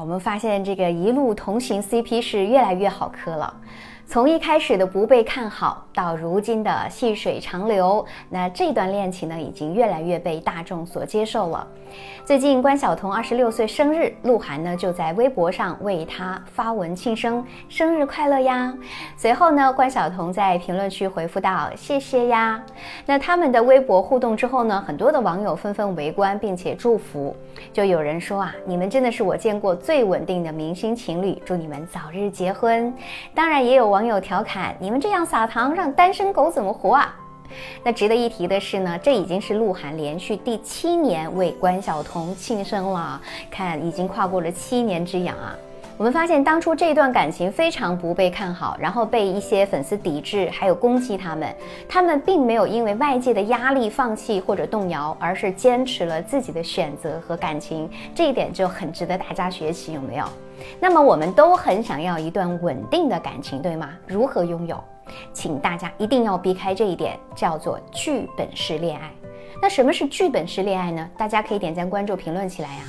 我们发现这个一路同行 CP 是越来越好磕了。从一开始的不被看好，到如今的细水长流，那这段恋情呢，已经越来越被大众所接受了。最近关晓彤二十六岁生日，鹿晗呢就在微博上为她发文庆生，生日快乐呀！随后呢，关晓彤在评论区回复道：“谢谢呀。”那他们的微博互动之后呢，很多的网友纷纷围观并且祝福，就有人说啊：“你们真的是我见过最稳定的明星情侣，祝你们早日结婚。”当然，也有网。网友调侃：“你们这样撒糖，让单身狗怎么活啊？”那值得一提的是呢，这已经是鹿晗连续第七年为关晓彤庆生了，看已经跨过了七年之痒啊。我们发现当初这段感情非常不被看好，然后被一些粉丝抵制，还有攻击他们，他们并没有因为外界的压力放弃或者动摇，而是坚持了自己的选择和感情，这一点就很值得大家学习，有没有？那么我们都很想要一段稳定的感情，对吗？如何拥有？请大家一定要避开这一点，叫做剧本式恋爱。那什么是剧本式恋爱呢？大家可以点赞、关注、评论起来呀。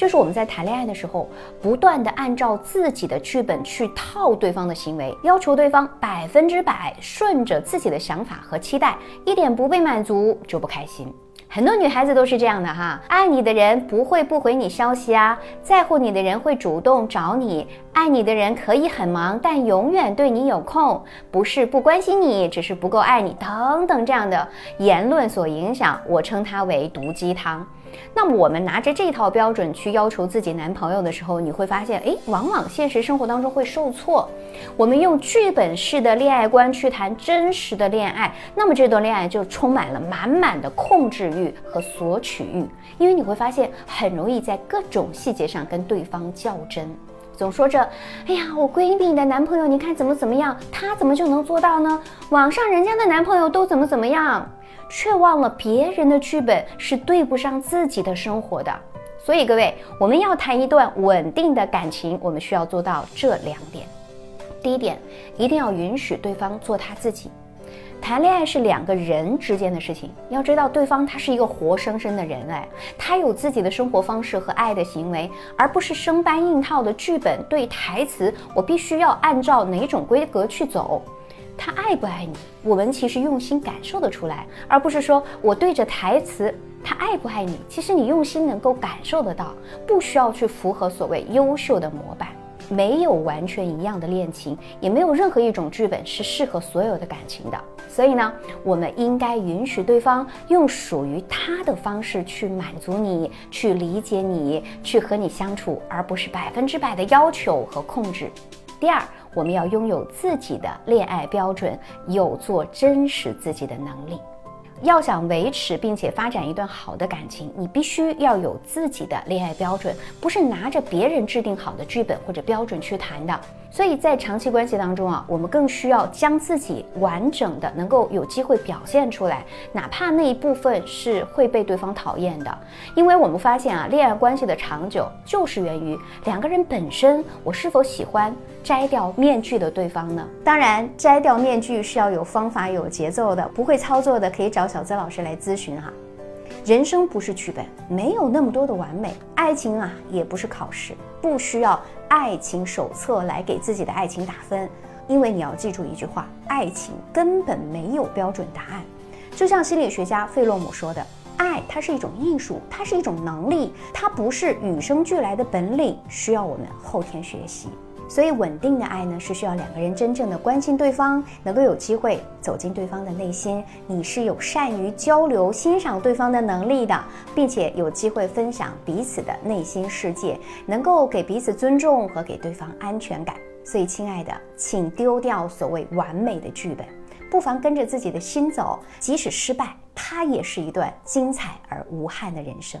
就是我们在谈恋爱的时候，不断的按照自己的剧本去套对方的行为，要求对方百分之百顺着自己的想法和期待，一点不被满足就不开心。很多女孩子都是这样的哈，爱你的人不会不回你消息啊，在乎你的人会主动找你，爱你的人可以很忙，但永远对你有空，不是不关心你，只是不够爱你等等这样的言论所影响，我称它为毒鸡汤。那么我们拿着这套标准去要求自己男朋友的时候，你会发现，哎，往往现实生活当中会受挫。我们用剧本式的恋爱观去谈真实的恋爱，那么这段恋爱就充满了满满的控制欲和索取欲，因为你会发现很容易在各种细节上跟对方较真，总说着，哎呀，我闺蜜的男朋友，你看怎么怎么样，他怎么就能做到呢？网上人家的男朋友都怎么怎么样？却忘了别人的剧本是对不上自己的生活的，所以各位，我们要谈一段稳定的感情，我们需要做到这两点。第一点，一定要允许对方做他自己。谈恋爱是两个人之间的事情，要知道对方他是一个活生生的人，哎，他有自己的生活方式和爱的行为，而不是生搬硬套的剧本对台词，我必须要按照哪种规格去走。他爱不爱你？我们其实用心感受得出来，而不是说我对着台词，他爱不爱你？其实你用心能够感受得到，不需要去符合所谓优秀的模板。没有完全一样的恋情，也没有任何一种剧本是适合所有的感情的。所以呢，我们应该允许对方用属于他的方式去满足你，去理解你，去和你相处，而不是百分之百的要求和控制。第二。我们要拥有自己的恋爱标准，有做真实自己的能力。要想维持并且发展一段好的感情，你必须要有自己的恋爱标准，不是拿着别人制定好的剧本或者标准去谈的。所以在长期关系当中啊，我们更需要将自己完整的能够有机会表现出来，哪怕那一部分是会被对方讨厌的。因为我们发现啊，恋爱关系的长久就是源于两个人本身，我是否喜欢摘掉面具的对方呢？当然，摘掉面具是要有方法、有节奏的，不会操作的可以找小资老师来咨询哈。人生不是剧本，没有那么多的完美。爱情啊，也不是考试，不需要爱情手册来给自己的爱情打分。因为你要记住一句话：爱情根本没有标准答案。就像心理学家费洛姆说的，爱它是一种艺术，它是一种能力，它不是与生俱来的本领，需要我们后天学习。所以，稳定的爱呢，是需要两个人真正的关心对方，能够有机会走进对方的内心。你是有善于交流、欣赏对方的能力的，并且有机会分享彼此的内心世界，能够给彼此尊重和给对方安全感。所以，亲爱的，请丢掉所谓完美的剧本，不妨跟着自己的心走，即使失败，它也是一段精彩而无憾的人生。